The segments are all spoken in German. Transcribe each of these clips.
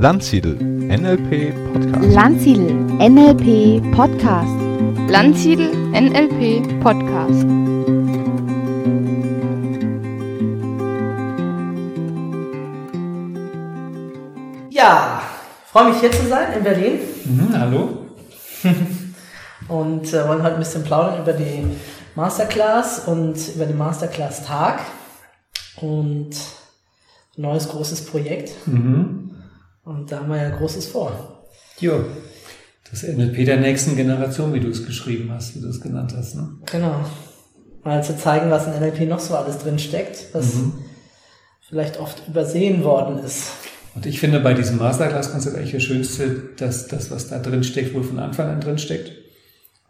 Landsiedel NLP Podcast. Landsiedel NLP Podcast. Landsiedel NLP Podcast. Ja, freue mich hier zu sein in Berlin Mhm, hallo. und äh, wollen heute ein bisschen plaudern über die Masterclass und über den Masterclass-Tag und ein neues großes Projekt. Mhm. Und da haben wir ja Großes vor. Jo. Das NLP der nächsten Generation, wie du es geschrieben hast, wie du es genannt hast. Ne? Genau. Mal zu zeigen, was in NLP noch so alles drin steckt, was vielleicht oft übersehen worden ist. Und ich finde bei diesem Masterclass-Konzept eigentlich das Schönste, dass das, was da drin steckt, wohl von Anfang an drin steckt.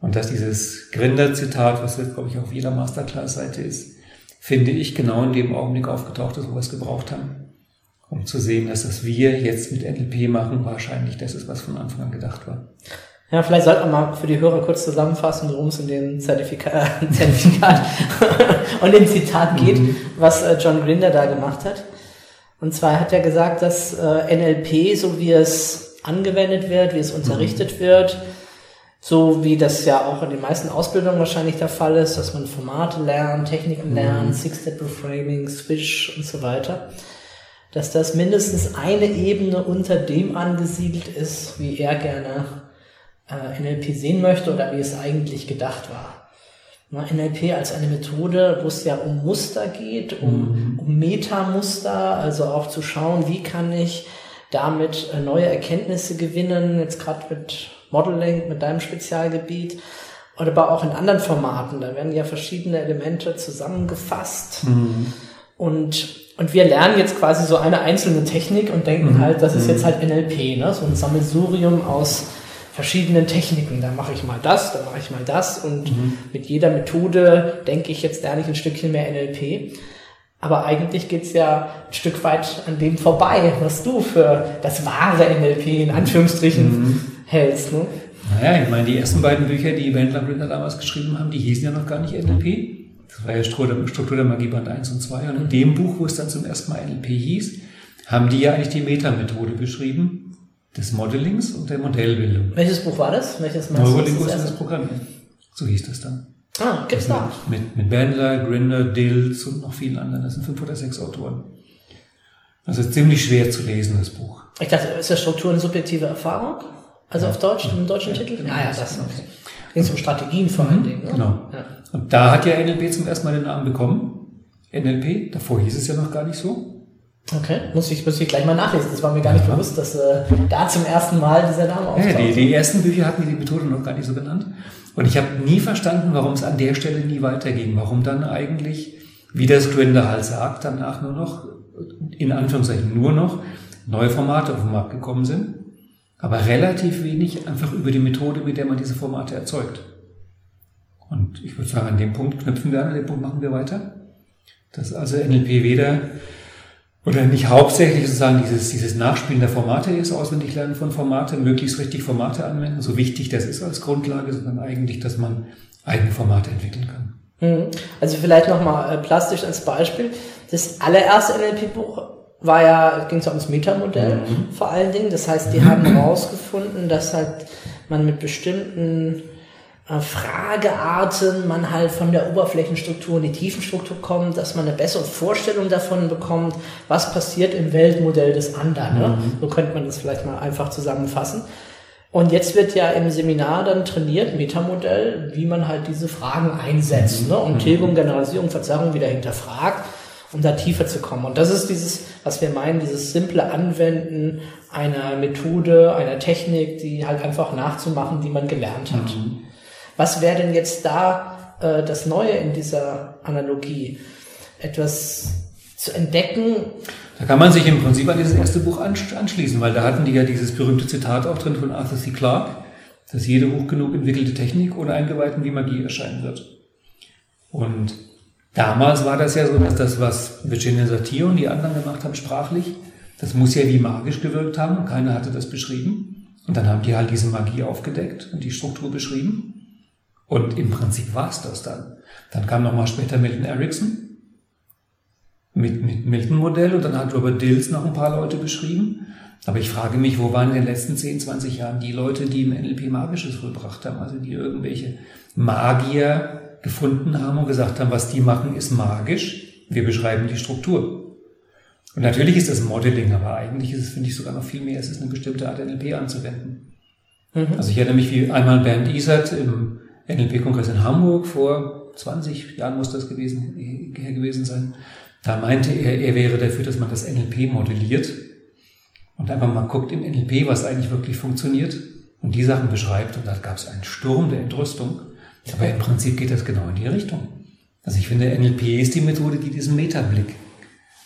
Und dass dieses Gründer-Zitat, was jetzt, glaube ich, auf jeder Masterclass-Seite ist, finde ich genau in dem Augenblick aufgetaucht ist, wo wir es gebraucht haben. Um zu sehen, dass das wir jetzt mit NLP machen, wahrscheinlich das ist, was von Anfang an gedacht war. Ja, vielleicht sollten wir mal für die Hörer kurz zusammenfassen, worum es in dem Zertifika äh, Zertifikat und dem Zitat geht, was äh, John Grinder da gemacht hat. Und zwar hat er gesagt, dass äh, NLP, so wie es angewendet wird, wie es unterrichtet wird, so wie das ja auch in den meisten Ausbildungen wahrscheinlich der Fall ist, dass man Formate lernt, Techniken lernt, Six-Step Reframing, Swish und so weiter, dass das mindestens eine Ebene unter dem angesiedelt ist, wie er gerne äh, NLP sehen möchte oder wie es eigentlich gedacht war. NLP als eine Methode, wo es ja um Muster geht, um, um Metamuster, also auch zu schauen, wie kann ich damit äh, neue Erkenntnisse gewinnen, jetzt gerade mit Modeling, mit deinem Spezialgebiet, oder aber auch in anderen Formaten. Da werden ja verschiedene Elemente zusammengefasst. Und, und wir lernen jetzt quasi so eine einzelne Technik und denken halt, das ist jetzt halt NLP, ne? so ein Sammelsurium aus verschiedenen Techniken. Da mache ich mal das, da mache ich mal das und mit jeder Methode denke ich jetzt lerne ich ein Stückchen mehr NLP. Aber eigentlich geht's ja ein Stück weit an dem vorbei, was du für das wahre NLP in Anführungsstrichen hältst. Ne? Naja, ich meine, die ersten beiden Bücher, die Wendler Brinder damals geschrieben haben, die hießen ja noch gar nicht NLP. Das war ja Struktur der Magie Band 1 und 2. Und in dem Buch, wo es dann zum ersten Mal NLP hieß, haben die ja eigentlich die Metamethode beschrieben, des Modellings und der Modellbildung. Welches Buch war das? Welches? Das Neurolinguistisches? Programm. So hieß das dann. Ah, gibt's da. Mit, mit Bandler, Grinder, Dills und noch vielen anderen. Das sind fünf oder sechs Autoren. Also ziemlich schwer zu lesen, das Buch. Ich dachte, ist das Struktur eine subjektive Erfahrung? Also auf Deutsch, im deutschen Titel? Ja, ja, das. Okay. Ging um Strategien vor allen Dingen. Ne? Genau. Ja. Und da hat ja NLP zum ersten Mal den Namen bekommen. NLP, davor hieß es ja noch gar nicht so. Okay, muss ich, muss ich gleich mal nachlesen. Das war mir gar nicht bewusst, dass äh, da zum ersten Mal dieser Name Ja, auftaucht. die, die ersten Bücher hatten die Methode noch gar nicht so genannt. Und ich habe nie verstanden, warum es an der Stelle nie weiterging. Warum dann eigentlich, wie das Grinder halt sagt, danach nur noch, in Anführungszeichen nur noch, neue Formate auf den Markt gekommen sind. Aber relativ wenig einfach über die Methode, mit der man diese Formate erzeugt. Und ich würde sagen, an dem Punkt knüpfen wir an, an dem Punkt machen wir weiter. Dass also NLP weder oder nicht hauptsächlich sozusagen dieses, dieses Nachspielen der Formate ist, auswendig lernen von Formate, möglichst richtig Formate anwenden, so wichtig das ist als Grundlage, sondern eigentlich, dass man eigene Formate entwickeln kann. Mhm. Also vielleicht nochmal äh, plastisch als Beispiel. Das allererste NLP-Buch war ja, ging es ums Metamodell Mhm. vor allen Dingen. Das heißt, die haben herausgefunden, dass halt man mit bestimmten äh, Fragearten man halt von der Oberflächenstruktur in die Tiefenstruktur kommt, dass man eine bessere Vorstellung davon bekommt, was passiert im Weltmodell des anderen. Ne? So könnte man das vielleicht mal einfach zusammenfassen. Und jetzt wird ja im Seminar dann trainiert, Metamodell, wie man halt diese Fragen einsetzt ne? und Tilgung, Generalisierung, Verzerrung wieder hinterfragt, um da tiefer zu kommen. Und das ist dieses, was wir meinen, dieses simple Anwenden einer Methode, einer Technik, die halt einfach nachzumachen, die man gelernt hat. Was wäre denn jetzt da äh, das Neue in dieser Analogie? Etwas zu entdecken, Da kann man sich im Prinzip an dieses erste Buch ansch- anschließen, weil da hatten die ja dieses berühmte Zitat auch drin von Arthur C. Clarke, dass jede hoch genug entwickelte Technik ohne Eingeweihten wie Magie erscheinen wird. Und damals war das ja so, dass das, was Virginia Satir und die anderen gemacht haben, sprachlich, das muss ja wie magisch gewirkt haben und keiner hatte das beschrieben. Und dann haben die halt diese Magie aufgedeckt und die Struktur beschrieben. Und im Prinzip war es das dann. Dann kam nochmal später Milton Erickson mit, mit Milton-Modell und dann hat Robert Dills noch ein paar Leute beschrieben. Aber ich frage mich, wo waren in den letzten 10, 20 Jahren die Leute, die im NLP Magisches vollbracht haben, also die irgendwelche Magier gefunden haben und gesagt haben, was die machen, ist magisch. Wir beschreiben die Struktur. Und natürlich ist das Modeling, aber eigentlich ist es, finde ich, sogar noch viel mehr. Es ist eine bestimmte Art NLP anzuwenden. Mhm. Also ich erinnere mich, wie einmal Bernd Isert im NLP-Kongress in Hamburg vor 20 Jahren muss das gewesen, her gewesen sein. Da meinte er, er wäre dafür, dass man das NLP modelliert und einfach mal guckt im NLP, was eigentlich wirklich funktioniert und die Sachen beschreibt. Und da gab es einen Sturm der Entrüstung. Aber im Prinzip geht das genau in die Richtung. Also ich finde, NLP ist die Methode, die diesen Metablick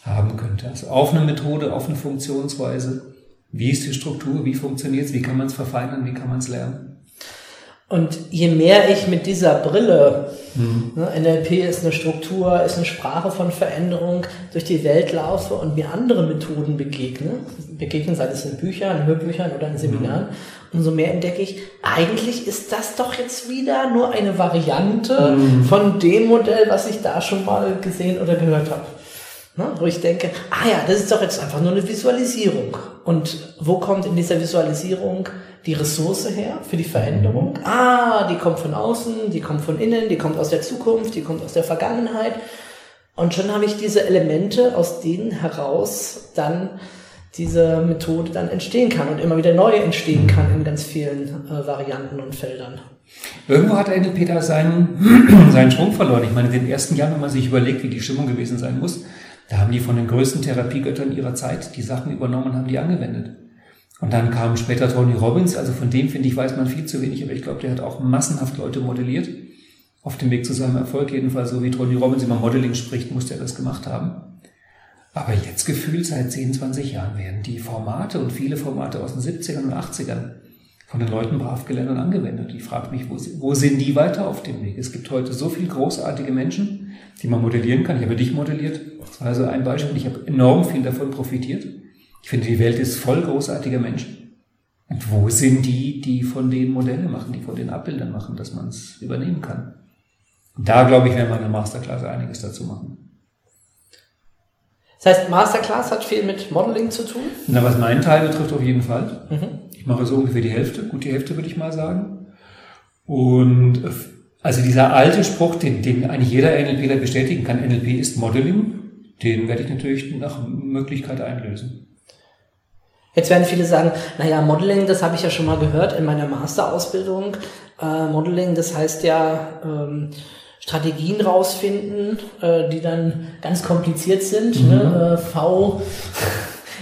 haben könnte. Also auf eine Methode, auf eine Funktionsweise. Wie ist die Struktur? Wie funktioniert es? Wie kann man es verfeinern? Wie kann man es lernen? Und je mehr ich mit dieser Brille, mhm. ne, NLP ist eine Struktur, ist eine Sprache von Veränderung, durch die Welt laufe und mir andere Methoden begegne, begegnen, sei es in Büchern, in Hörbüchern oder in Seminaren, mhm. umso mehr entdecke ich, eigentlich ist das doch jetzt wieder nur eine Variante mhm. von dem Modell, was ich da schon mal gesehen oder gehört habe. Ne, wo ich denke, ah ja, das ist doch jetzt einfach nur eine Visualisierung. Und wo kommt in dieser Visualisierung die Ressource her für die Veränderung? Ah, die kommt von außen, die kommt von innen, die kommt aus der Zukunft, die kommt aus der Vergangenheit. Und schon habe ich diese Elemente, aus denen heraus dann diese Methode dann entstehen kann und immer wieder neu entstehen kann in ganz vielen äh, Varianten und Feldern. Irgendwo hat NLP da seinen, seinen Schwung verloren. Ich meine, in den ersten Jahren, wenn man sich überlegt, wie die Stimmung gewesen sein muss, da haben die von den größten Therapiegöttern ihrer Zeit die Sachen übernommen und haben die angewendet. Und dann kam später Tony Robbins, also von dem finde ich, weiß man viel zu wenig, aber ich glaube, der hat auch massenhaft Leute modelliert. Auf dem Weg zu seinem Erfolg jedenfalls, so wie Tony Robbins über Modeling spricht, muss der das gemacht haben. Aber jetzt gefühlt seit 10, 20 Jahren werden die Formate und viele Formate aus den 70ern und 80ern von den Leuten brav gelernt und angewendet. Ich frage mich, wo, wo sind die weiter auf dem Weg? Es gibt heute so viele großartige Menschen, die man modellieren kann. Ich habe dich modelliert. Das war also ein Beispiel. Ich habe enorm viel davon profitiert. Ich finde, die Welt ist voll großartiger Menschen. Und wo sind die, die von den Modellen machen, die von den Abbildern machen, dass man es übernehmen kann? Und da, glaube ich, werden wir in der Masterclass einiges dazu machen. Das heißt, Masterclass hat viel mit Modeling zu tun? Na, was meinen Teil betrifft, auf jeden Fall. Mhm. Ich mache so ungefähr die Hälfte, gut die Hälfte würde ich mal sagen. Und also dieser alte Spruch, den, den eigentlich jeder NLPler bestätigen kann, NLP ist Modeling, den werde ich natürlich nach Möglichkeit einlösen. Jetzt werden viele sagen, naja, Modeling, das habe ich ja schon mal gehört in meiner Masterausbildung. Äh, Modeling, das heißt ja ähm, Strategien rausfinden, äh, die dann ganz kompliziert sind. Mhm. Ne? Äh, v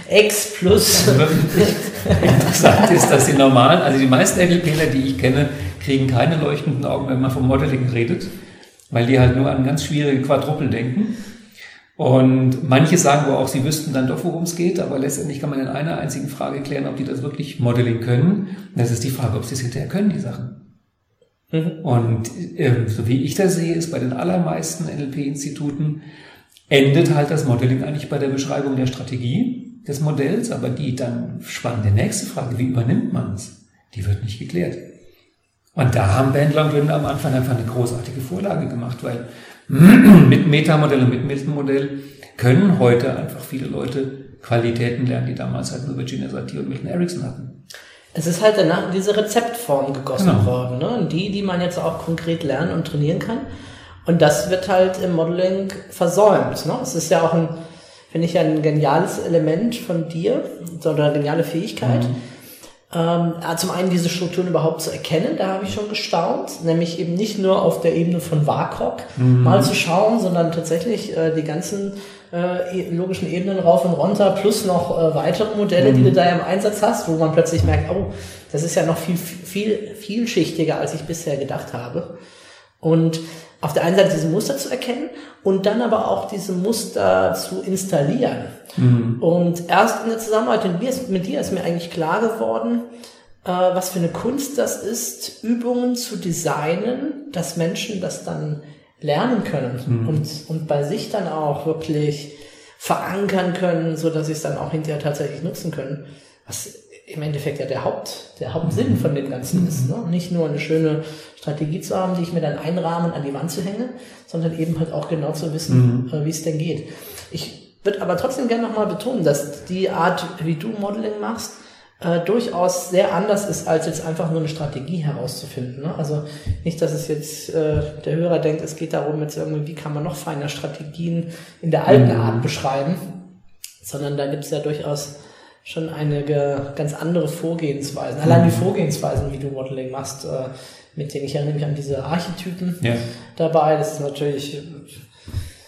X plus. Interessant ist, dass die normalen, also die meisten NLPler, die ich kenne, kriegen keine leuchtenden Augen, wenn man vom Modeling redet, weil die halt nur an ganz schwierige Quadruppel denken. Und manche sagen wohl auch, sie wüssten dann doch, worum es geht, aber letztendlich kann man in einer einzigen Frage klären, ob die das wirklich Modeling können. Das ist die Frage, ob sie es hinterher können, die Sachen. Mhm. Und äh, so wie ich das sehe, ist bei den allermeisten NLP-Instituten endet halt das Modeling eigentlich bei der Beschreibung der Strategie des Modells, aber die dann spannende nächste Frage, wie übernimmt man es, die wird nicht geklärt. Und da haben Bandler und Gründer am Anfang einfach eine großartige Vorlage gemacht, weil mit Metamodell und mit Milton-Modell können heute einfach viele Leute Qualitäten lernen, die damals halt nur Virginia Satir und Milton Erickson hatten. Es ist halt danach in diese Rezeptform gegossen genau. worden, ne? die, die man jetzt auch konkret lernen und trainieren kann. Und das wird halt im Modeling versäumt. Ne? Es ist ja auch ein, finde ich, ein geniales Element von dir, oder eine geniale Fähigkeit. Mhm ähm, zum einen diese Strukturen überhaupt zu erkennen, da habe ich schon gestaunt, nämlich eben nicht nur auf der Ebene von WAKOK mhm. mal zu schauen, sondern tatsächlich äh, die ganzen äh, e, logischen Ebenen rauf und runter, plus noch äh, weitere Modelle, mhm. die du da im Einsatz hast, wo man plötzlich merkt, oh, das ist ja noch viel, viel, vielschichtiger, als ich bisher gedacht habe. Und auf der einen Seite diese Muster zu erkennen und dann aber auch diese Muster zu installieren. Mhm. Und erst in der Zusammenarbeit mit dir ist mir eigentlich klar geworden, äh, was für eine Kunst das ist, Übungen zu designen, dass Menschen das dann lernen können mhm. und, und bei sich dann auch wirklich verankern können, so dass sie es dann auch hinterher tatsächlich nutzen können. Was im Endeffekt ja der Haupt, der Hauptsinn von dem Ganzen ist. Ne? Nicht nur eine schöne Strategie zu haben, die ich mir dann einrahmen an die Wand zu hängen, sondern eben halt auch genau zu wissen, äh, wie es denn geht. Ich würde aber trotzdem gerne nochmal betonen, dass die Art, wie du Modeling machst, äh, durchaus sehr anders ist, als jetzt einfach nur eine Strategie herauszufinden. Ne? Also nicht, dass es jetzt äh, der Hörer denkt, es geht darum, jetzt irgendwie, wie kann man noch feiner Strategien in der alten Art beschreiben, sondern da gibt es ja durchaus schon einige ganz andere Vorgehensweisen. Allein die Vorgehensweisen, wie du Modeling machst, äh, mit denen ich erinnere mich an diese Archetypen Ja. dabei, das ist natürlich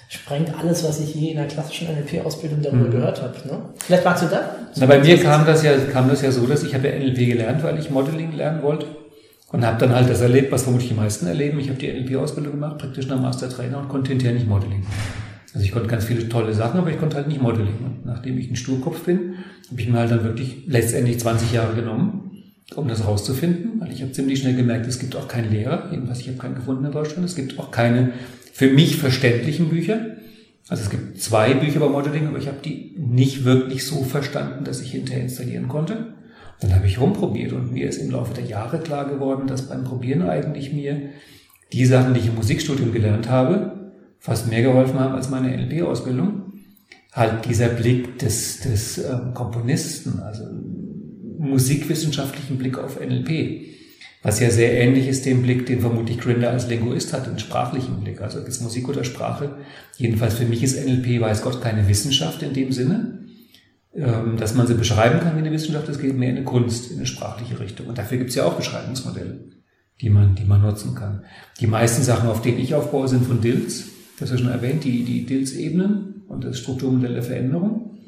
sprengt alles, was ich je in der klassischen NLP-Ausbildung darüber Mhm. gehört habe. Ne? Vielleicht magst du da? Na, bei mir kam das ja, kam das ja so, dass ich habe ja NLP gelernt, weil ich Modeling lernen wollte. Und habe dann halt das erlebt, was vermutlich die meisten erleben. Ich habe die NLP-Ausbildung gemacht, praktisch nach Master Trainer und konnte hinterher nicht Modeling. Also ich konnte ganz viele tolle Sachen, aber ich konnte halt nicht Modeling. Und nachdem ich ein Sturkopf bin, habe ich mir halt dann wirklich letztendlich 20 Jahre genommen, um das rauszufinden. Weil ich habe ziemlich schnell gemerkt, es gibt auch keinen Lehrer, jedenfalls ich habe keinen gefunden in Deutschland. Es gibt auch keine für mich verständlichen Bücher. Also es gibt zwei Bücher über Modeling, aber ich habe die nicht wirklich so verstanden, dass ich hinterher installieren konnte. Dann habe ich rumprobiert und mir ist im Laufe der Jahre klar geworden, dass beim Probieren eigentlich mir die Sachen, die ich im Musikstudium gelernt habe, fast mehr geholfen haben als meine NLP-Ausbildung. Halt dieser Blick des, des ähm, Komponisten, also musikwissenschaftlichen Blick auf NLP, was ja sehr ähnlich ist dem Blick, den vermutlich Grinder als Linguist hat, den sprachlichen Blick, also ist Musik oder Sprache. Jedenfalls für mich ist NLP, weiß Gott, keine Wissenschaft in dem Sinne, ähm, dass man sie beschreiben kann wie eine Wissenschaft, es geht mehr in eine Kunst, in eine sprachliche Richtung. Und dafür gibt es ja auch Beschreibungsmodelle, die man, die man nutzen kann. Die meisten Sachen, auf denen ich aufbaue, sind von Dills. Das ist schon erwähnt, die, die Dills-Ebenen und das Strukturmodell der Veränderung.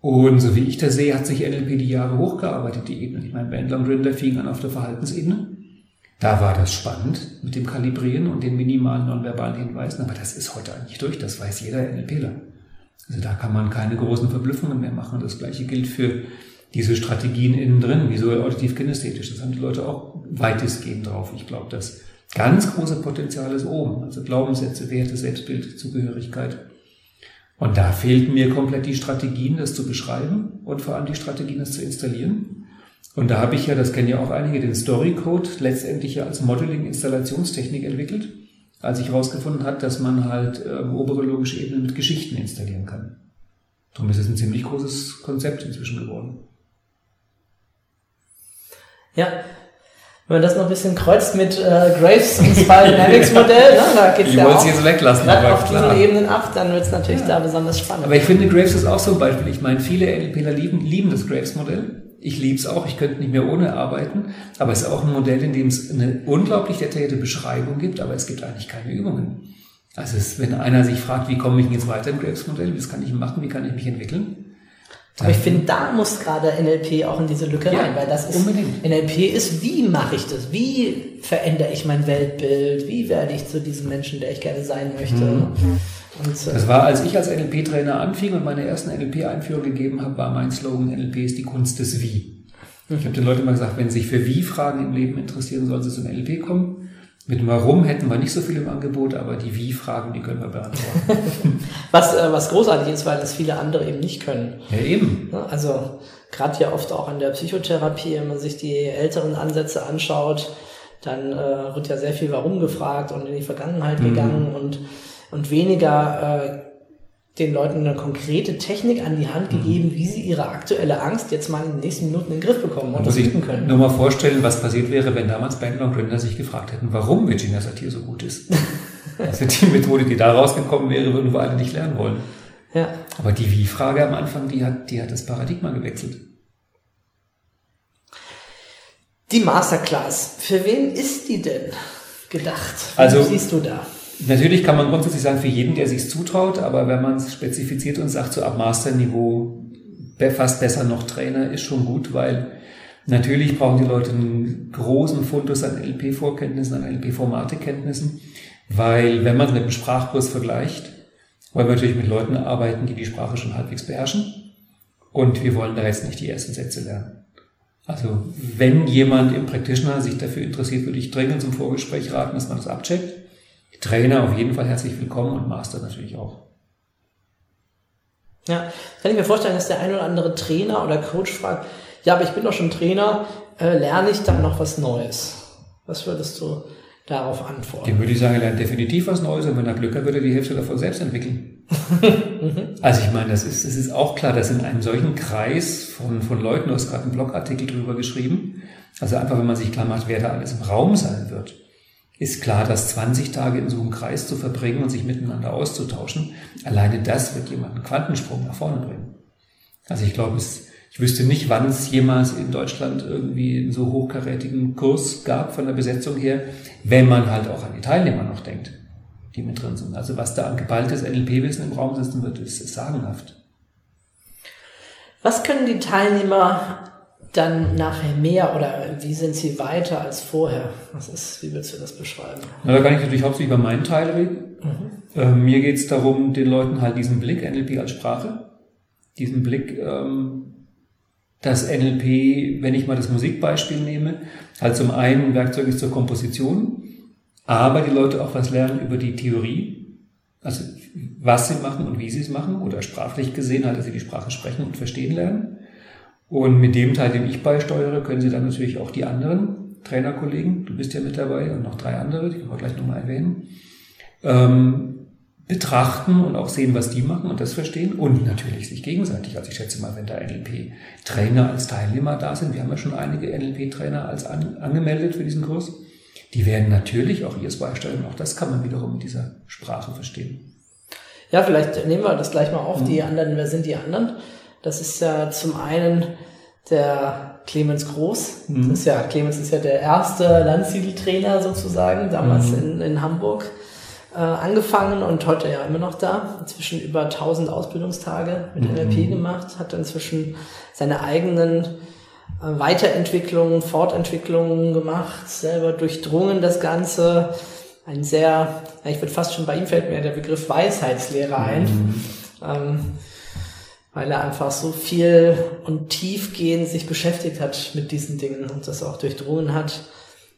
Und so wie ich das sehe, hat sich NLP die Jahre hochgearbeitet, die Ebenen. Ich meine, Bandler und Grindler fingen an auf der Verhaltensebene. Da war das spannend mit dem Kalibrieren und den minimalen nonverbalen Hinweisen, aber das ist heute eigentlich durch, das weiß jeder NLPler. Also da kann man keine großen Verblüffungen mehr machen. Das gleiche gilt für diese Strategien innen drin, visuell, auditiv, kinästhetisch. Das haben die Leute auch weitestgehend drauf. Ich glaube, das ganz große Potenzial ist oben. Also Glaubenssätze, Werte, Selbstbild, Zugehörigkeit. Und da fehlt mir komplett die Strategien, das zu beschreiben und vor allem die Strategien, das zu installieren. Und da habe ich ja, das kennen ja auch einige, den Story Code letztendlich ja als Modeling-Installationstechnik entwickelt, als ich herausgefunden hat, dass man halt ähm, obere logische Ebenen mit Geschichten installieren kann. Darum ist es ein ziemlich großes Konzept inzwischen geworden. Ja. Wenn man das noch ein bisschen kreuzt mit äh, Graves und Spiral Dynamics Modell, ne, da geht's Ich ja auch es jetzt weglassen, aber auf klar. diesen Ebenen ab, dann wird's natürlich da besonders spannend. Aber ich finde, Graves ist auch so ein Beispiel. Ich meine, viele NLPler lieben, lieben das Graves-Modell. Ich liebe es auch, ich könnte nicht mehr ohne arbeiten. Aber es ist auch ein Modell, in dem es eine unglaublich detaillierte Beschreibung gibt, aber es gibt eigentlich keine Übungen. Also es, wenn einer sich fragt, wie komme ich jetzt weiter im Graves-Modell, was kann ich machen, wie kann ich mich entwickeln? Aber ich finde, da muss gerade NLP auch in diese Lücke Ja, rein, weil das ist, unbedingt. NLP ist, wie mache ich das? Wie verändere ich mein Weltbild? Wie werde ich zu diesem Menschen, der ich gerne sein möchte? Mhm. Und, äh, Das war, als ich als NLP-Trainer anfing und meine ersten NLP-Einführung gegeben habe, war mein Slogan, NLP ist die Kunst des Wie. Ich habe den Leuten mal gesagt, wenn sie sich für Wie-Fragen im Leben interessieren, sollen sie zum NLP kommen. Mit dem Warum hätten wir nicht so viel im Angebot, aber die Wie-Fragen, die können wir beantworten. was, äh, was großartig ist, weil das viele andere eben nicht können. ja, eben. Also gerade ja oft auch an der Psychotherapie, wenn man sich die älteren Ansätze anschaut, dann äh, wird ja sehr viel Warum gefragt und in die Vergangenheit Mhm. gegangen und, und weniger äh, den Leuten eine konkrete Technik an die Hand Mhm. gegeben, wie sie ihre aktuelle Angst jetzt mal in den nächsten Minuten in den Griff bekommen und das üben können. nur mal vorstellen, was passiert wäre, wenn damals Bandler und Grinder sich gefragt hätten, warum Virginia Satir so gut ist. Also die Methode, die da rausgekommen wäre, würden wir alle nicht lernen wollen. Ja. Aber die Wie-Frage am Anfang, die hat, die hat das Paradigma gewechselt. Die Masterclass, für wen ist die denn gedacht? Wie Also- siehst du da? Natürlich kann man grundsätzlich sagen, für jeden, der sich zutraut, aber wenn man es spezifiziert und sagt, so ab Masterniveau fast besser noch Trainer, ist schon gut, weil natürlich brauchen die Leute einen großen Fundus an LP-Vorkenntnissen, an LP-Formate-Kenntnissen, weil wenn man es mit dem Sprachkurs vergleicht, wollen wir natürlich mit Leuten arbeiten, die die Sprache schon halbwegs beherrschen und wir wollen da jetzt nicht die ersten Sätze lernen. Also wenn jemand im Practitioner sich dafür interessiert, würde ich dringend zum Vorgespräch raten, dass man das abcheckt. Trainer auf jeden Fall herzlich willkommen und Master natürlich auch. Ja, kann ich mir vorstellen, dass der ein oder andere Trainer oder Coach fragt, ja, aber ich bin doch schon Trainer, äh, lerne ich dann noch was Neues? Was würdest du darauf antworten? Dem würde ich sagen, er lernt definitiv was Neues und wenn er Glück hat, wird er die Hälfte davon selbst entwickeln. also ich meine, das ist, es ist auch klar, dass in einem solchen Kreis von, von Leuten, du hast gerade einen Blogartikel drüber geschrieben, also einfach, wenn man sich klar macht, wer da alles im Raum sein wird, ist klar, dass 20 Tage in so einem Kreis zu verbringen und sich miteinander auszutauschen, alleine das wird jemanden Quantensprung nach vorne bringen. Also ich glaube, es, ich wüsste nicht, wann es jemals in Deutschland irgendwie einen so hochkarätigen Kurs gab von der Besetzung her, wenn man halt auch an die Teilnehmer noch denkt, die mit drin sind. Also was da an geballtes NLP-Wissen im Raum sitzen wird, ist, ist sagenhaft. Was können die Teilnehmer dann nachher mehr oder wie sind sie weiter als vorher? Was ist, wie würdest du das beschreiben? Na, da kann ich natürlich hauptsächlich über meinen Teil reden. Mhm. Äh, mir geht es darum, den Leuten halt diesen Blick, NLP als Sprache, diesen Blick, ähm, dass NLP, wenn ich mal das Musikbeispiel nehme, halt zum einen ein Werkzeug ist zur Komposition, aber die Leute auch was lernen über die Theorie, also was sie machen und wie sie es machen oder sprachlich gesehen halt, dass sie die Sprache sprechen und verstehen lernen. Und mit dem Teil, den ich beisteuere, können Sie dann natürlich auch die anderen Trainerkollegen, du bist ja mit dabei und noch drei andere, die können wir gleich nochmal erwähnen, ähm, betrachten und auch sehen, was die machen und das verstehen und natürlich sich gegenseitig. Also ich schätze mal, wenn da NLP-Trainer als Teilnehmer da sind, wir haben ja schon einige NLP-Trainer als an, angemeldet für diesen Kurs, die werden natürlich auch ihrs beisteuern. Auch das kann man wiederum mit dieser Sprache verstehen. Ja, vielleicht nehmen wir das gleich mal auf, mhm. die anderen, wer sind die anderen? Das ist ja zum einen der Clemens Groß. Mhm. Das ist ja, Clemens ist ja der erste Landsiedeltrainer sozusagen, damals mhm. in, in Hamburg äh, angefangen und heute ja immer noch da. Inzwischen über 1000 Ausbildungstage mit mhm. NLP gemacht, hat inzwischen seine eigenen äh, Weiterentwicklungen, Fortentwicklungen gemacht, selber durchdrungen das Ganze. Ein sehr, ich würde fast schon bei ihm fällt mir der Begriff Weisheitslehrer ein. Mhm. Ähm, weil er einfach so viel und tiefgehend sich beschäftigt hat mit diesen Dingen und das auch durchdrungen hat,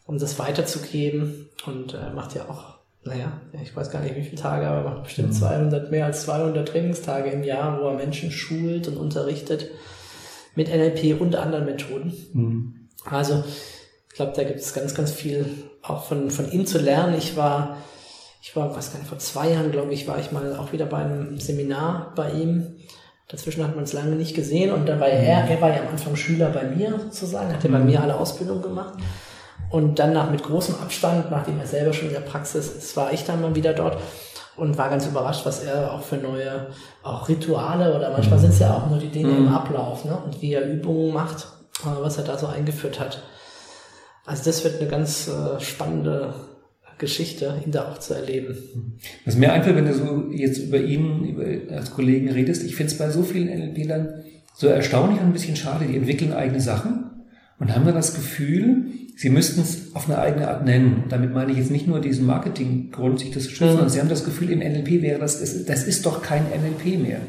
um das weiterzugeben. Und er macht ja auch, naja, ich weiß gar nicht wie viele Tage, aber er macht bestimmt 200, mhm. mehr als 200 Trainingstage im Jahr, wo er Menschen schult und unterrichtet mit NLP und anderen Methoden. Mhm. Also, ich glaube, da gibt es ganz, ganz viel auch von, von ihm zu lernen. Ich war, ich war, weiß gar nicht, vor zwei Jahren, glaube ich, war ich mal auch wieder bei einem Seminar bei ihm Dazwischen hat man es lange nicht gesehen und dann war er, er war ja am Anfang Schüler bei mir sozusagen, hat ja bei mhm. mir alle Ausbildung gemacht. Und dann nach mit großem Abstand, nachdem er selber schon in der Praxis ist, war ich dann mal wieder dort und war ganz überrascht, was er auch für neue auch Rituale oder manchmal mhm. sind es ja auch nur die Dinge mhm. im Ablauf ne? und wie er Übungen macht, äh, was er da so eingeführt hat. Also das wird eine ganz äh, spannende Geschichte, ihn da auch zu erleben. Was mir einfällt, wenn du so jetzt über ihn über, als Kollegen redest, ich finde es bei so vielen NLP-Lern so erstaunlich und ein bisschen schade, die entwickeln eigene Sachen und haben dann das Gefühl, sie müssten es auf eine eigene Art nennen. damit meine ich jetzt nicht nur diesen Marketinggrund, sich das zu schützen, mhm. sondern sie haben das Gefühl, im NLP wäre das, das ist doch kein NLP mehr.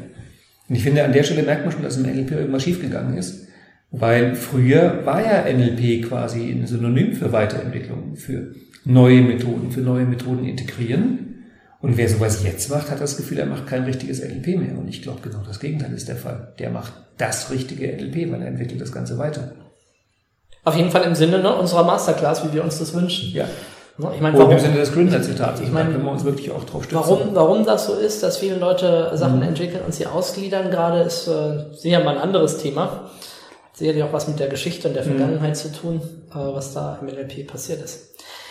Und ich finde, an der Stelle merkt man schon, dass im NLP irgendwas schiefgegangen ist. Weil früher war ja NLP quasi ein Synonym für Weiterentwicklung, für neue Methoden, für neue Methoden integrieren. Und wer sowas jetzt macht, hat das Gefühl, er macht kein richtiges NLP mehr. Und ich glaube, genau das Gegenteil ist der Fall. Der macht das richtige NLP, weil er entwickelt das Ganze weiter. Auf jeden Fall im Sinne ne, unserer Masterclass, wie wir uns das wünschen. Ja. Ich meine, warum, im Sinne des Gründerzitats. Ich meine, wenn wir uns wirklich auch drauf stützen. Warum, warum das so ist, dass viele Leute Sachen mhm. entwickeln und sie ausgliedern, gerade ist äh, sicher mal ein anderes Thema. Sicherlich auch was mit der Geschichte und der mhm. Vergangenheit mhm. zu tun, äh, was da im NLP passiert ist.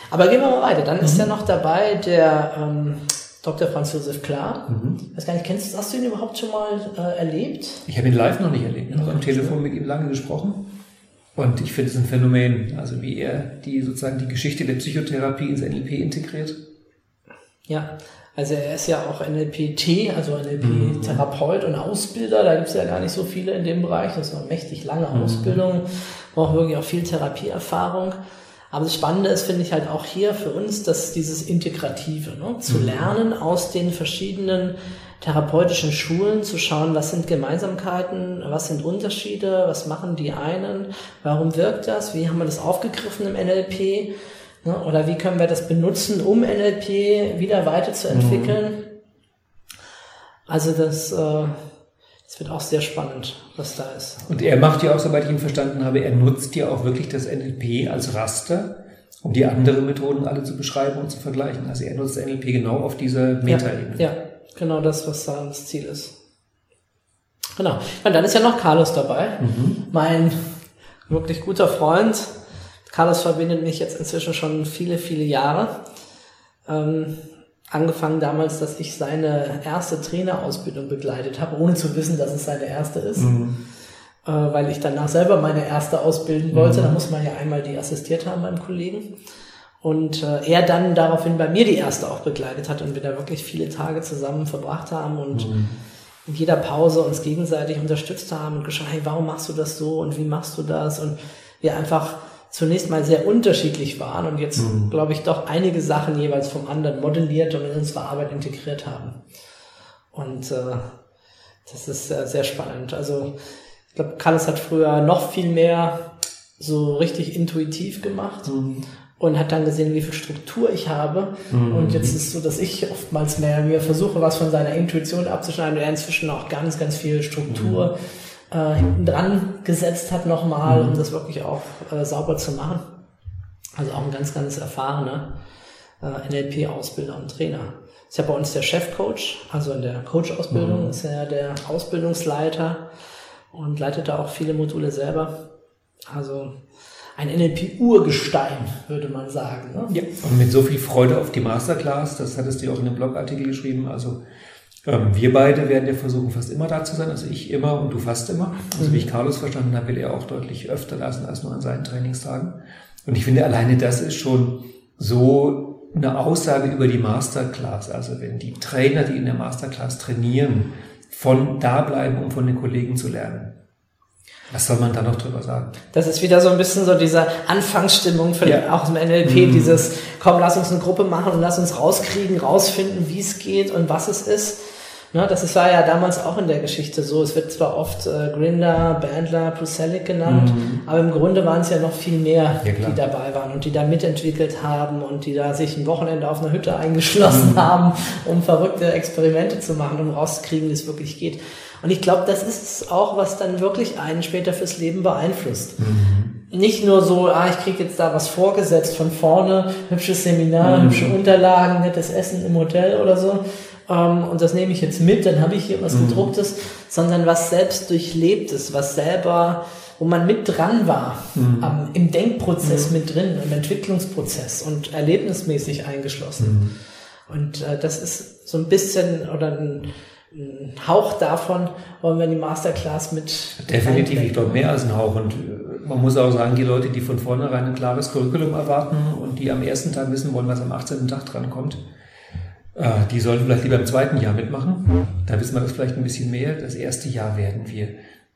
Aber gehen wir mal weiter. Dann mhm. ist ja noch dabei der ähm, Dr. Franz Josef Klar. Mhm. Weiß gar nicht, kennst, hast du ihn überhaupt schon mal äh, erlebt? Ich habe ihn live noch nicht erlebt. Ich habe am Telefon mit ihm lange gesprochen. Und ich finde es ein Phänomen, also wie er die sozusagen die Geschichte der Psychotherapie ins NLP integriert. Ja, also er ist ja auch NLP-T, also NLP-Therapeut mhm. und Ausbilder. Da gibt es ja gar nicht so viele in dem Bereich. Das ist eine mächtig lange mhm. Ausbildung, braucht wirklich auch viel Therapieerfahrung. Aber das Spannende ist, finde ich halt auch hier für uns, dass dieses Integrative, ne? zu mhm. lernen aus den verschiedenen therapeutischen Schulen, zu schauen, was sind Gemeinsamkeiten, was sind Unterschiede, was machen die einen, warum wirkt das, wie haben wir das aufgegriffen im NLP? Oder wie können wir das benutzen, um NLP wieder weiterzuentwickeln. Mhm. Also das, äh, es wird auch sehr spannend, was da ist. Und er macht ja auch, soweit ich ihn verstanden habe, er nutzt ja auch wirklich das NLP als Raster, um die anderen Methoden alle zu beschreiben und zu vergleichen. Also er nutzt NLP genau auf dieser Metaebene. Ja, ja, genau das, was da das Ziel ist. Genau. Und dann ist ja noch Carlos dabei, Mhm. mein wirklich guter Freund. Carlos verbindet mich jetzt inzwischen schon viele, viele Jahre. Ähm, angefangen damals, dass ich seine erste Trainerausbildung begleitet habe, ohne zu wissen, dass es seine erste ist. Äh, weil ich danach selber meine erste ausbilden wollte. Da muss man ja einmal die assistiert haben beim Kollegen. Und äh, er dann daraufhin bei mir die erste auch begleitet hat und wir da wirklich viele Tage zusammen verbracht haben und in jeder Pause uns gegenseitig unterstützt haben und geschaut, hey, warum machst du das so und wie machst du das? Und wir einfach zunächst mal sehr unterschiedlich waren und jetzt, glaube ich, doch einige Sachen jeweils vom anderen modelliert und in unsere Arbeit integriert haben. Und äh, das ist äh, sehr spannend. Also ich glaube, Carlos hat früher noch viel mehr so richtig intuitiv gemacht und hat dann gesehen, wie viel Struktur ich habe. Und jetzt ist es so, dass ich oftmals mehr mir versuche, was von seiner Intuition abzuschneiden und er inzwischen auch ganz, ganz viel Struktur äh, hinten dran gesetzt hat nochmal, um das wirklich auch äh, sauber zu machen. Also auch ein ganz, ganz erfahrener äh, NLP-Ausbilder und Trainer. Ist ja bei uns der Chefcoach, also in der Coach-Ausbildung ist er der Ausbildungsleiter und leitet da auch viele Module selber. Also ein NLP-Urgestein, würde man sagen. Ne? Ja. Und mit so viel Freude auf die Masterclass, das hattest du ja auch in dem Blogartikel geschrieben, also ähm, wir beide werden ja versuchen, fast immer da zu sein, also ich immer und du fast immer. Also wie ich Carlos verstanden habe, will er auch deutlich öfter da sein als nur an seinen Trainingstagen. Und ich finde, alleine das ist schon so eine Aussage über die Masterclass. Also wenn die Trainer, die in der Masterclass trainieren, von da bleiben, um von den Kollegen zu lernen. Was soll man da noch drüber sagen? Das ist wieder so ein bisschen so diese Anfangsstimmung von Ja. auch im NLP, dieses, komm, lass uns eine Gruppe machen und lass uns rauskriegen, rausfinden, wie es geht und was es ist. Ne, das ist, war ja damals auch in der Geschichte so. Es wird zwar oft äh, Grinder, Bandler, Pruselic genannt, aber im Grunde waren es ja noch viel mehr, Ja, die dabei waren und die da mitentwickelt haben und die da sich ein Wochenende auf einer Hütte eingeschlossen haben, um verrückte Experimente zu machen, um rauszukriegen, wie es wirklich geht. Und ich glaube, das ist es auch, was dann wirklich einen später fürs Leben beeinflusst. Nicht nur so, ah, ich kriege jetzt da was vorgesetzt von vorne, hübsches Seminar, hübsche Unterlagen, nettes Essen im Hotel oder so. Ähm, und das nehme ich jetzt mit, dann habe ich hier was gedrucktes, sondern was selbst durchlebtes, was selber, wo man mit dran war, am, im Denkprozess mit drin, im Entwicklungsprozess und erlebnismäßig eingeschlossen. Und äh, das ist so ein bisschen oder ein, ein Hauch davon, wollen wir in die Masterclass mit Definitiv, ich glaube mehr als ein Hauch. Und äh, man muss auch sagen, die Leute, die von vornherein ein klares Curriculum erwarten und die am ersten Tag wissen wollen, was am 18. Tag drankommt, äh, die sollten vielleicht lieber im zweiten Jahr mitmachen. Da wissen wir das vielleicht ein bisschen mehr. Das erste Jahr werden wir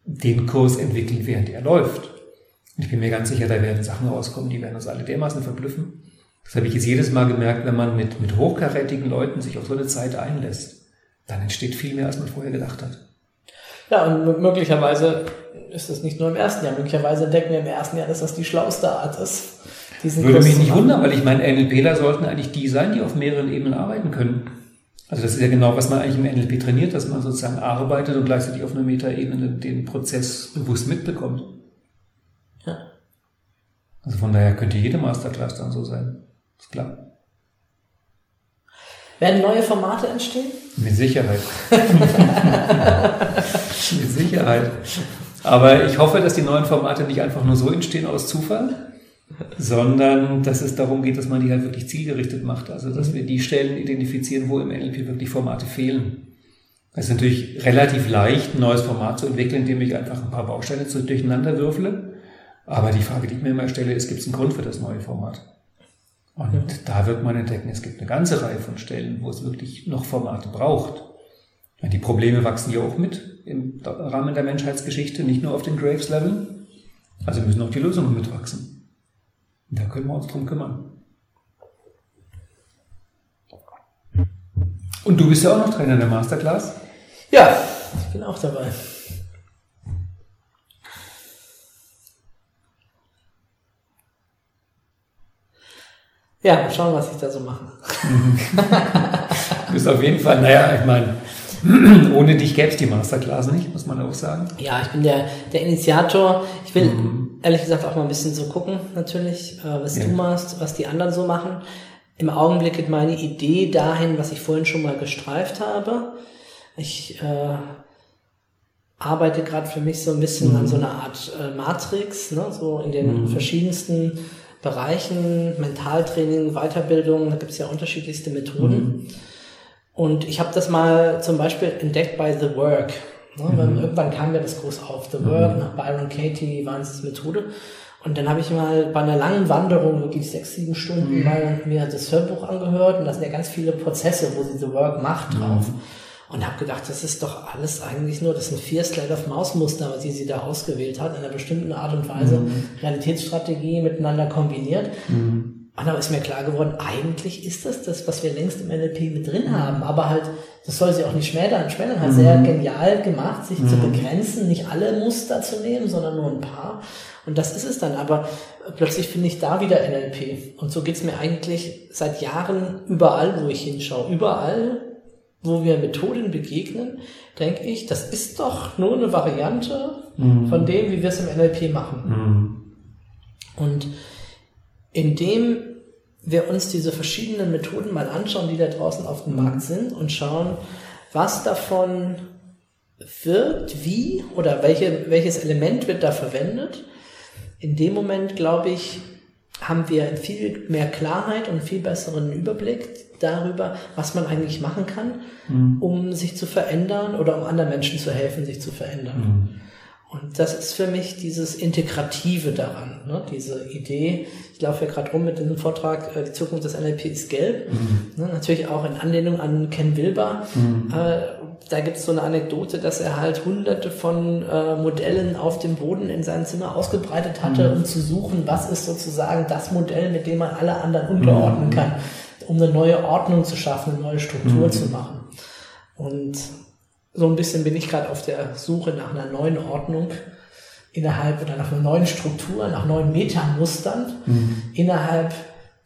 den Kurs entwickeln, während er läuft. Ich bin mir ganz sicher, da werden Sachen rauskommen, die werden uns alle dermaßen verblüffen. Das habe ich jetzt jedes Mal gemerkt, wenn man mit, mit hochkarätigen Leuten sich auf so eine Zeit einlässt. Dann entsteht viel mehr, als man vorher gedacht hat. Ja, und mö- möglicherweise ist es nicht nur im ersten Jahr. Möglicherweise entdecken wir im ersten Jahr, dass das die schlauste Art ist. Würde mich nicht wundern, weil ich meine, NLPler sollten eigentlich die sein, die auf mehreren Ebenen arbeiten können. Also das ist ja genau, was man eigentlich im NLP trainiert, dass man sozusagen arbeitet und gleichzeitig auf einer Metaebene den Prozess bewusst mitbekommt. Ja. Also von daher könnte jede Masterclass dann so sein. Ist klar. Werden neue Formate entstehen? Mit Sicherheit. Mit Sicherheit. Aber ich hoffe, dass die neuen Formate nicht einfach nur so entstehen aus Zufall, sondern dass es darum geht, dass man die halt wirklich zielgerichtet macht. Also, dass wir die Stellen identifizieren, wo im NLP wirklich Formate fehlen. Es ist natürlich relativ leicht, ein neues Format zu entwickeln, indem ich einfach ein paar Bausteine zu- durcheinander würfle. Aber die Frage, die ich mir immer stelle, ist, gibt es einen Grund für das neue Format? Und da wird man entdecken, es gibt eine ganze Reihe von Stellen, wo es wirklich noch Formate braucht. Die Probleme wachsen ja auch mit im Rahmen der Menschheitsgeschichte, nicht nur auf den Graves-Level. Also müssen auch die Lösungen mitwachsen. Da können wir uns drum kümmern. Und du bist ja auch noch Trainer der Masterclass. Ja, ich bin auch dabei. Ja, mal schauen, was ich da so mache. Du bist auf jeden Fall, naja, ich meine, Ohne dich gäbe es die Masterclass nicht, muss man auch sagen. Ja, ich bin der, der Initiator. Ich will ehrlich gesagt auch mal ein bisschen so gucken, natürlich, äh, was Ja. du machst, was die anderen so machen. Im Augenblick geht meine Idee dahin, was ich vorhin schon mal gestreift habe. Ich äh, arbeite gerade für mich so ein bisschen an so einer Art äh, Matrix, ne? so in den verschiedensten Bereichen, Mentaltraining, Weiterbildung, da gibt es ja unterschiedlichste Methoden. Und ich habe das mal zum Beispiel entdeckt bei The Work. Ne? Weil Irgendwann kam mir das groß auf. The Work, nach Byron Katie, die Wahnsinnsmethode. Und dann habe ich mal bei einer langen Wanderung, wirklich sechs, sieben Stunden, mal mir das Hörbuch angehört und da sind ja ganz viele Prozesse, wo sie The Work macht drauf. Und habe gedacht, das ist doch alles eigentlich nur, das sind vier Slide-of-Mouse-Muster, die sie da ausgewählt hat, in einer bestimmten Art und Weise Realitätsstrategie miteinander kombiniert. Und dann ist mir klar geworden, eigentlich ist das das, was wir längst im NLP mit drin haben, aber halt, das soll sie auch nicht schmälern, schmälern halt sehr genial gemacht, sich zu begrenzen, nicht alle Muster zu nehmen, sondern nur ein paar. Und das ist es dann, aber plötzlich finde ich da wieder NLP. Und so geht's mir eigentlich seit Jahren überall, wo ich hinschaue. Überall, wo wir Methoden begegnen, denke ich, das ist doch nur eine Variante von dem, wie wir es im NLP machen. Und indem wir uns diese verschiedenen Methoden mal anschauen, die da draußen auf dem Markt sind und schauen, was davon wirkt, wie oder welche, welches Element wird da verwendet. In dem Moment, glaube ich, haben wir viel mehr Klarheit und viel besseren Überblick darüber, was man eigentlich machen kann, um sich zu verändern oder um anderen Menschen zu helfen, sich zu verändern. Und das ist für mich dieses Integrative daran, ne? diese Idee. Ich laufe ja gerade rum mit dem Vortrag, äh, die Zukunft des NLP ist gelb. Ne? Natürlich auch in Anlehnung an Ken Wilber. Äh, da gibt es so eine Anekdote, dass er halt hunderte von äh, Modellen auf dem Boden in seinem Zimmer ausgebreitet hatte, um zu suchen, was ist sozusagen das Modell, mit dem man alle anderen unterordnen kann, um eine neue Ordnung zu schaffen, eine neue Struktur zu machen. Und so ein bisschen bin ich gerade auf der Suche nach einer neuen Ordnung innerhalb oder nach einer neuen Struktur, nach neuen Metamustern innerhalb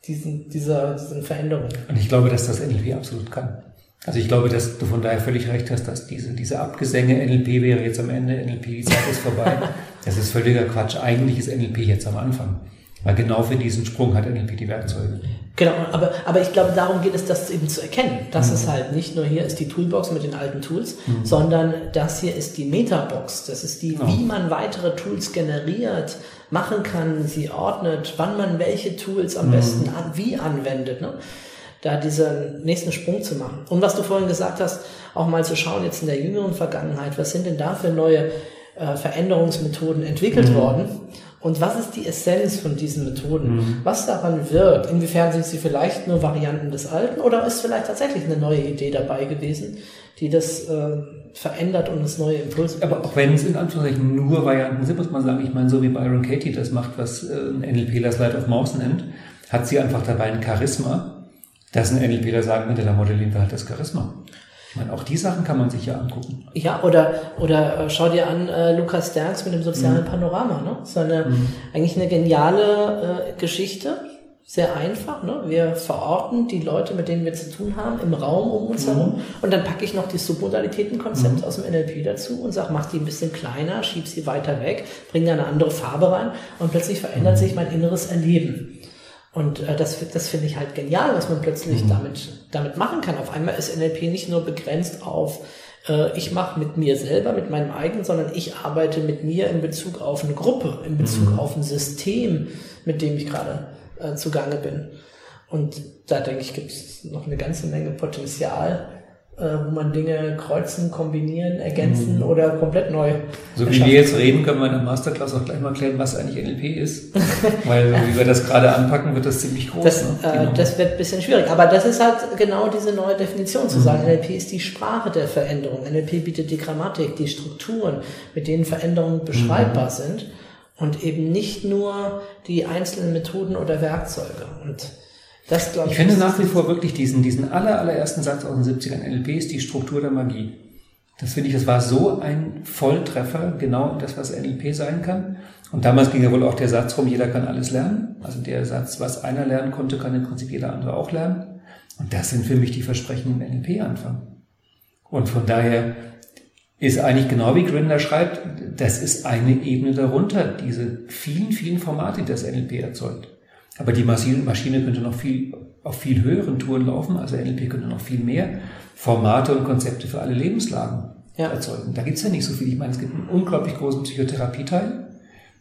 diesen, dieser, diesen Veränderungen. Und ich glaube, dass das NLP absolut kann. Also ich glaube, dass du von daher völlig recht hast, dass diese, diese Abgesänge NLP wäre jetzt am Ende, NLP, die Zeit ist vorbei. Das ist völliger Quatsch. Eigentlich ist NLP jetzt am Anfang. Weil genau für diesen Sprung hat NLP die Werkzeuge. Genau, aber, aber ich glaube, darum geht es, das eben zu erkennen. Das ist halt nicht nur hier ist die Toolbox mit den alten Tools, sondern das hier ist die Metabox. Das ist die, wie man weitere Tools generiert, machen kann, sie ordnet, wann man welche Tools am besten an, wie anwendet. Ne? Da diesen nächsten Sprung zu machen. Und was du vorhin gesagt hast, auch mal zu schauen, jetzt in der jüngeren Vergangenheit, was sind denn da für neue äh, Veränderungsmethoden entwickelt worden? Und was ist die Essenz von diesen Methoden? Was daran wirkt? Inwiefern sind sie vielleicht nur Varianten des Alten oder ist vielleicht tatsächlich eine neue Idee dabei gewesen, die das äh, verändert und das neue Impulse Aber auch wenn es in Anführungszeichen nur Varianten sind, muss man sagen, ich meine, so wie Byron Katie das macht, was äh, ein NLPler Slide of Mouse nennt, hat sie einfach dabei ein Charisma, dass ein NLPler sagen würde, der Modellin hat das Charisma. Meine, auch die Sachen kann man sich ja angucken. Ja, oder, oder äh, schau dir an äh, Lukas Sterks mit dem sozialen Panorama. Ne? So eine, eigentlich eine geniale äh, Geschichte. Sehr einfach. Ne? Wir verorten die Leute, mit denen wir zu tun haben, im Raum um uns herum. Und dann packe ich noch die Submodalitätenkonzept aus dem NLP dazu und sage, mach die ein bisschen kleiner, schieb sie weiter weg, bring da eine andere Farbe rein und plötzlich verändert sich mein inneres Erleben. Und äh, das, das finde ich halt genial, was man plötzlich damit, damit machen kann. Auf einmal ist NLP nicht nur begrenzt auf, äh, ich mache mit mir selber, mit meinem eigenen, sondern ich arbeite mit mir in Bezug auf eine Gruppe, in Bezug auf ein System, mit dem ich gerade äh, zugange bin. Und da denke ich, gibt es noch eine ganze Menge Potenzial, wo man Dinge kreuzen, kombinieren, ergänzen oder komplett neu So wie wir jetzt reden, können wir in der Masterclass auch gleich mal klären, was eigentlich NLP ist. Weil, wie wir das gerade anpacken, wird das ziemlich groß. Das, ne? äh, das wird ein bisschen schwierig. Aber das ist halt genau diese neue Definition zu sagen, NLP ist die Sprache der Veränderung. NLP bietet die Grammatik, die Strukturen, mit denen Veränderungen beschreibbar sind und eben nicht nur die einzelnen Methoden oder Werkzeuge. Und das ich. Ich finde nach wie vor wirklich diesen, diesen aller, allerersten Satz aus den 70ern, NLP ist die Struktur der Magie. Das finde ich, das war so ein Volltreffer, genau das, was NLP sein kann. Und damals ging ja wohl auch der Satz rum, jeder kann alles lernen. Also der Satz, was einer lernen konnte, kann im Prinzip jeder andere auch lernen. Und das sind für mich die Versprechen im NLP-Anfang. Und von daher ist eigentlich genau wie Grinder schreibt, das ist eine Ebene darunter, diese vielen, vielen Formate, die das NLP erzeugt. Aber die Maschine, könnte noch viel, auf viel höheren Touren laufen, also NLP könnte noch viel mehr Formate und Konzepte für alle Lebenslagen Ja. erzeugen. Da gibt's ja nicht so viel. Ich meine, es gibt einen unglaublich großen Psychotherapieteil.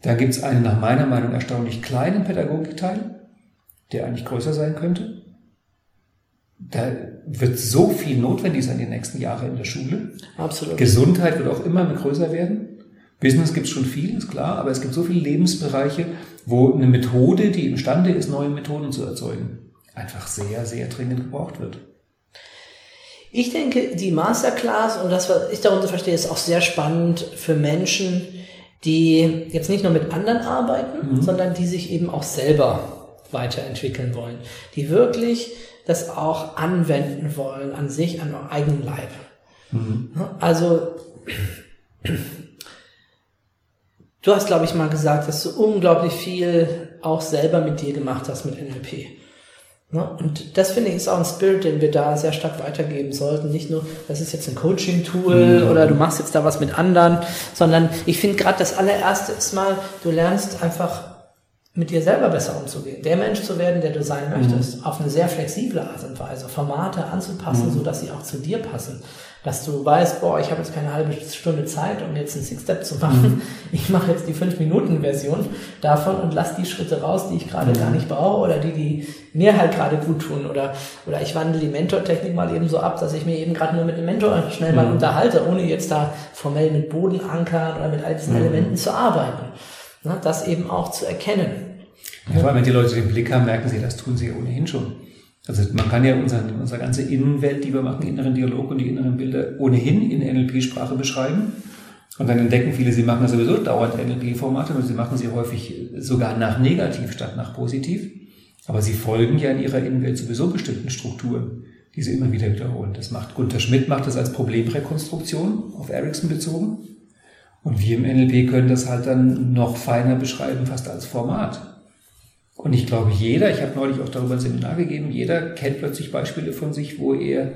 Da gibt's einen nach meiner Meinung erstaunlich kleinen Pädagogikteil, der eigentlich größer sein könnte. Da wird so viel notwendig sein die nächsten Jahre in der Schule. Absolut. Gesundheit wird auch immer größer werden. Business gibt es schon viel, ist klar, aber es gibt so viele Lebensbereiche, wo eine Methode, die imstande ist, neue Methoden zu erzeugen, einfach sehr, sehr dringend gebraucht wird. Ich denke, die Masterclass und das, was ich darunter verstehe, ist auch sehr spannend für Menschen, die jetzt nicht nur mit anderen arbeiten, sondern die sich eben auch selber weiterentwickeln wollen, die wirklich das auch anwenden wollen an sich, an ihrem eigenen Leib. Also, du hast, glaube ich, mal gesagt, dass du unglaublich viel auch selber mit dir gemacht hast mit NLP. Ne? Und das finde ich ist auch ein Spirit, den wir da sehr stark weitergeben sollten. Nicht nur, das ist jetzt ein Coaching-Tool oder du machst jetzt da was mit anderen, sondern ich finde gerade das allererste ist mal, du lernst einfach mit dir selber besser umzugehen. Der Mensch zu werden, der du sein möchtest. Auf eine sehr flexible Art und Weise. Formate anzupassen, so dass sie auch zu dir passen. Dass du weißt, boah, ich habe jetzt keine halbe Stunde Zeit, um jetzt einen Six-Step zu machen. Ich mache jetzt die 5-Minuten-Version davon und lass die Schritte raus, die ich gerade gar nicht brauche oder die, die mir halt gerade gut tun. Oder, oder ich wandle die Mentor-Technik mal eben so ab, dass ich mir eben gerade nur mit einem Mentor schnell mal unterhalte, ohne jetzt da formell mit Bodenankern oder mit all diesen Elementen zu arbeiten. Ne, das eben auch zu erkennen. Ja, vor allem, wenn die Leute den Blick haben, merken sie, das tun sie ohnehin schon. Also man kann ja unsere, unsere ganze Innenwelt, die wir machen, inneren Dialog und die inneren Bilder ohnehin in NLP-Sprache beschreiben. Und dann entdecken viele, sie machen sowieso dauernd NLP-Formate und sie machen sie häufig sogar nach negativ statt nach positiv. Aber sie folgen ja in ihrer Innenwelt sowieso bestimmten Strukturen, die sie immer wieder wiederholen. Das macht Gunther Schmidt macht das als Problemrekonstruktion auf Ericsson bezogen. Und wir im NLP können das halt dann noch feiner beschreiben, fast als Format. Und ich glaube, jeder, ich habe neulich auch darüber ein Seminar gegeben, jeder kennt plötzlich Beispiele von sich, wo er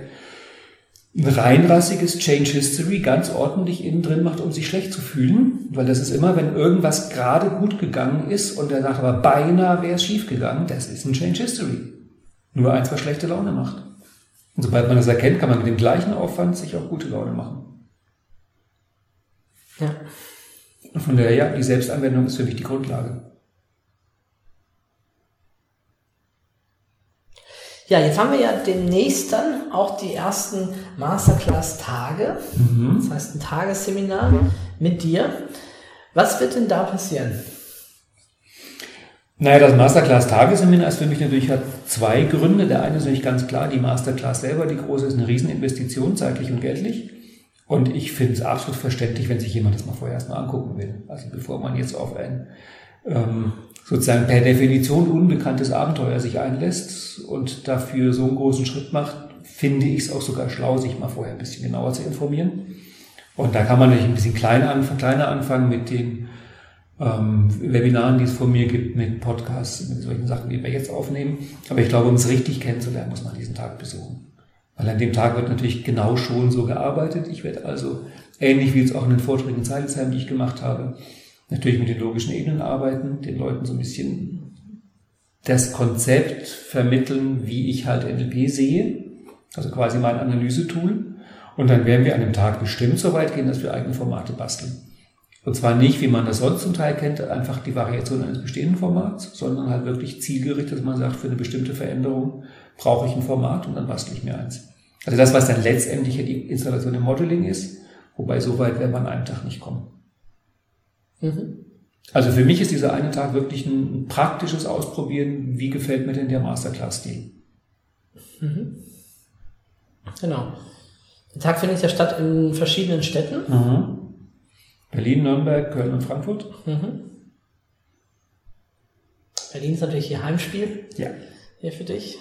ein reinrassiges Change History ganz ordentlich innen drin macht, um sich schlecht zu fühlen. Weil das ist immer, wenn irgendwas gerade gut gegangen ist und er sagt aber beinahe wäre es schief gegangen, das ist ein Change History. Nur eins, was schlechte Laune macht. Und sobald man das erkennt, kann man mit dem gleichen Aufwand sich auch gute Laune machen. Ja. Und von daher, ja, die Selbstanwendung ist für mich die Grundlage. Ja, jetzt haben wir ja demnächst dann auch die ersten Masterclass-Tage. Das heißt ein Tagesseminar mit dir. Was wird denn da passieren? Naja, das Masterclass-Tagesseminar ist für mich natürlich hat zwei Gründe. Der eine ist natürlich ganz klar, die Masterclass selber, die große, ist eine Rieseninvestition, zeitlich und geldlich. Und ich finde es absolut verständlich, wenn sich jemand das mal vorher erstmal angucken will. Also bevor man jetzt auf ein ähm, sozusagen per Definition unbekanntes Abenteuer sich einlässt und dafür so einen großen Schritt macht, finde ich es auch sogar schlau, sich mal vorher ein bisschen genauer zu informieren. Und da kann man natürlich ein bisschen klein anfangen, kleiner anfangen mit den ähm, Webinaren, die es von mir gibt, mit Podcasts, mit solchen Sachen, die wir jetzt aufnehmen. Aber ich glaube, um es richtig kennenzulernen, muss man diesen Tag besuchen. Weil an dem Tag wird natürlich genau schon so gearbeitet. Ich werde also, ähnlich wie jetzt auch in den Vorträgen in Zeilsheim, die ich gemacht habe, natürlich mit den logischen Ebenen arbeiten, den Leuten so ein bisschen das Konzept vermitteln, wie ich halt NLP sehe, also quasi mein Analysetool. Und dann werden wir an dem Tag bestimmt so weit gehen, dass wir eigene Formate basteln. Und zwar nicht, wie man das sonst zum Teil kennt, einfach die Variation eines bestehenden Formats, sondern halt wirklich zielgerichtet, dass man sagt, für eine bestimmte Veränderung brauche ich ein Format und dann bastle ich mir eins. Also das, was dann letztendlich die Installation im Modeling ist, wobei so weit werden wir an einem Tag nicht kommen. Also für mich ist dieser eine Tag wirklich ein praktisches Ausprobieren, wie gefällt mir denn der Masterclass-Stil. Genau. Der Tag findet ja statt in verschiedenen Städten. Berlin, Nürnberg, Köln und Frankfurt. Berlin ist natürlich hier Heimspiel Ja. hier für dich.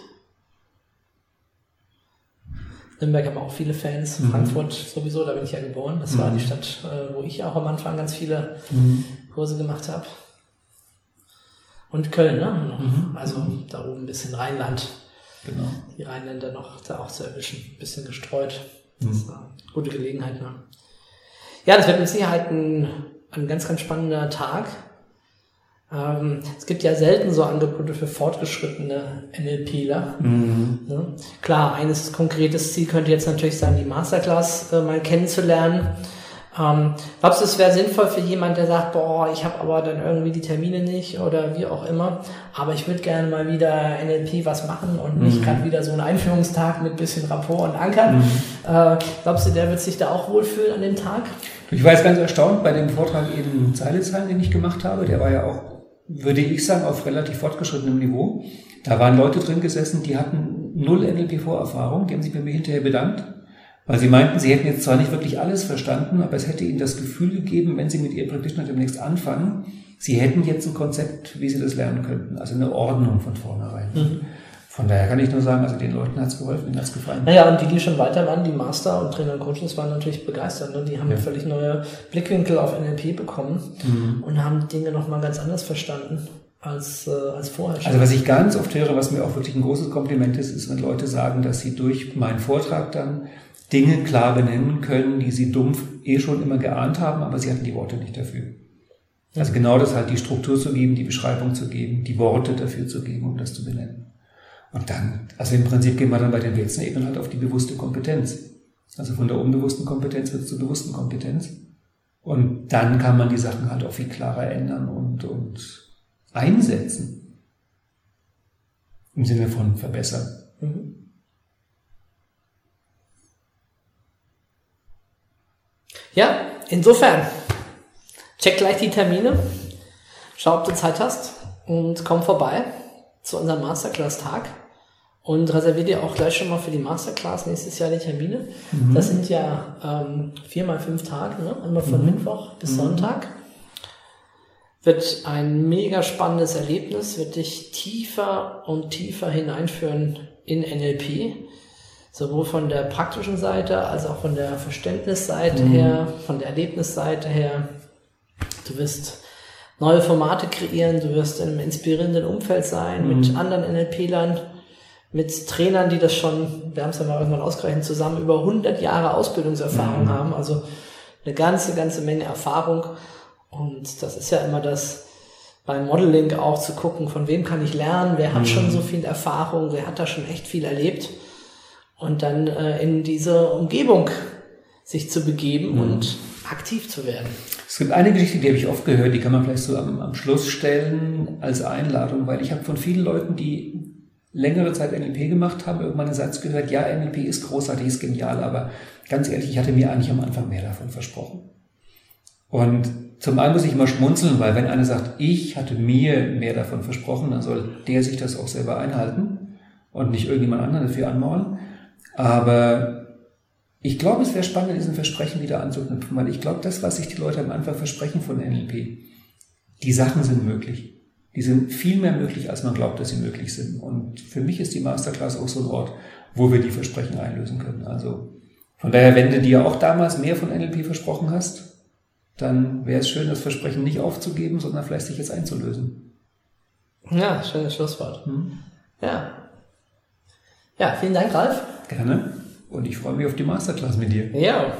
Nürnberg haben auch viele Fans. Frankfurt sowieso, da bin ich ja geboren. Das war die Stadt, äh, wo ich auch am Anfang ganz viele Kurse gemacht habe. Und Köln, ne? Also da oben ein bisschen Rheinland. Genau. Die Rheinländer noch da auch zu erwischen. Ein bisschen gestreut. Das ist eine gute Gelegenheit. Ne? Ja, das wird mit Sicherheit ein, ein ganz, ganz spannender Tag. Ähm, es gibt ja selten so Angebote für fortgeschrittene NLPler. Ne? Klar, eines konkretes Ziel könnte jetzt natürlich sein, die Masterclass äh, mal kennenzulernen. Ähm, glaubst du, es wäre sinnvoll für jemand, der sagt, boah, ich habe aber dann irgendwie die Termine nicht oder wie auch immer, aber ich würde gerne mal wieder NLP was machen und nicht gerade wieder so einen Einführungstag mit bisschen Rapport und Ankern. Äh, glaubst du, der wird sich da auch wohlfühlen an dem Tag? Ich war jetzt ganz erstaunt bei dem Vortrag in Zeilezahlen, den ich gemacht habe. Der war ja auch, würde ich sagen, auf relativ fortgeschrittenem Niveau. Da waren Leute drin gesessen, die hatten null NLP-Vorerfahrung. Die haben sich bei mir hinterher bedankt, weil sie meinten, sie hätten jetzt zwar nicht wirklich alles verstanden, aber es hätte ihnen das Gefühl gegeben, wenn sie mit ihrem Practitioner demnächst anfangen, sie hätten jetzt ein Konzept, wie sie das lernen könnten. Also eine Ordnung von vornherein. Von daher kann ich nur sagen, also den Leuten hat's geholfen, denen hat's gefallen. Naja, und die, die schon weiter waren, die Master und Trainer und Coaches, waren natürlich begeistert. Ne? Die haben Ja. völlig neue Blickwinkel auf NLP bekommen Mhm. und haben die Dinge nochmal ganz anders verstanden als, äh, als vorher schon. Also was ich ganz oft höre, was mir auch wirklich ein großes Kompliment ist, ist, wenn Leute sagen, dass sie durch meinen Vortrag dann Dinge klar benennen können, die sie dumpf eh schon immer geahnt haben, aber sie hatten die Worte nicht dafür. Also genau das halt, die Struktur zu geben, die Beschreibung zu geben, die Worte dafür zu geben, um das zu benennen. Und dann, also im Prinzip gehen wir dann bei den letzten Ebenen halt auf die bewusste Kompetenz. Also von der unbewussten Kompetenz wird es zur bewussten Kompetenz. Und dann kann man die Sachen halt auch viel klarer ändern und, und einsetzen. Im Sinne von verbessern. Ja, insofern, check gleich die Termine, schau, ob du Zeit hast und komm vorbei zu unserem Masterclass-Tag und reservier dir auch gleich schon mal für die Masterclass nächstes Jahr die Termine. Das sind ja ähm, vier mal fünf Tage, ne? einmal von Mittwoch bis Sonntag. Wird ein mega spannendes Erlebnis, wird dich tiefer und tiefer hineinführen in NLP sowohl von der praktischen Seite als auch von der Verständnisseite her, von der Erlebnisseite her. Du wirst neue Formate kreieren, du wirst in einem inspirierenden Umfeld sein, mit anderen NLP-Lern, mit Trainern, die das schon, wir haben es ja mal irgendwann ausgerechnet, zusammen über 100 Jahre Ausbildungserfahrung haben, also eine ganze, ganze Menge Erfahrung. Und das ist ja immer das, beim Modeling auch zu gucken, von wem kann ich lernen, wer hat schon so viel Erfahrung, wer hat da schon echt viel erlebt. Und dann äh, in diese Umgebung sich zu begeben und aktiv zu werden. Es gibt eine Geschichte, die habe ich oft gehört, die kann man vielleicht so am, am Schluss stellen als Einladung, weil ich habe von vielen Leuten, die längere Zeit NLP gemacht haben, irgendwann einen Satz gehört, ja, NLP ist großartig, ist genial, aber ganz ehrlich, ich hatte mir eigentlich am Anfang mehr davon versprochen. Und zum einen muss ich immer schmunzeln, weil wenn einer sagt, ich hatte mir mehr davon versprochen, dann soll der sich das auch selber einhalten und nicht irgendjemand anderen dafür anmaulen. Aber ich glaube, es wäre spannend, diesen Versprechen wieder anzuknüpfen, weil ich glaube, das, was sich die Leute am Anfang versprechen von NLP, die Sachen sind möglich. Die sind viel mehr möglich, als man glaubt, dass sie möglich sind. Und für mich ist die Masterclass auch so ein Ort, wo wir die Versprechen einlösen können. Also von daher, wenn du dir auch damals mehr von NLP versprochen hast, dann wäre es schön, das Versprechen nicht aufzugeben, sondern vielleicht sich jetzt einzulösen. Ja, schönes Schlusswort. Hm? Ja. Ja, vielen Dank, Ralf. Gerne. Und ich freue mich auf die Masterclass mit dir. Ja.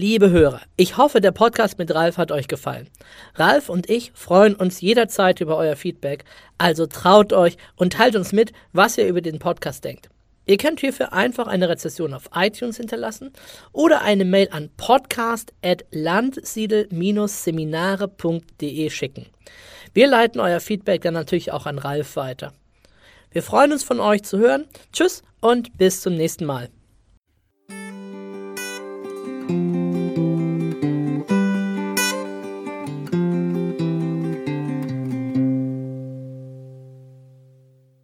Liebe Hörer, ich hoffe, der Podcast mit Ralf hat euch gefallen. Ralf und ich freuen uns jederzeit über euer Feedback, also traut euch und teilt uns mit, was ihr über den Podcast denkt. Ihr könnt hierfür einfach eine Rezession auf iTunes hinterlassen oder eine Mail an podcast.landsiedel-seminare.de schicken. Wir leiten euer Feedback dann natürlich auch an Ralf weiter. Wir freuen uns von euch zu hören. Tschüss und bis zum nächsten Mal.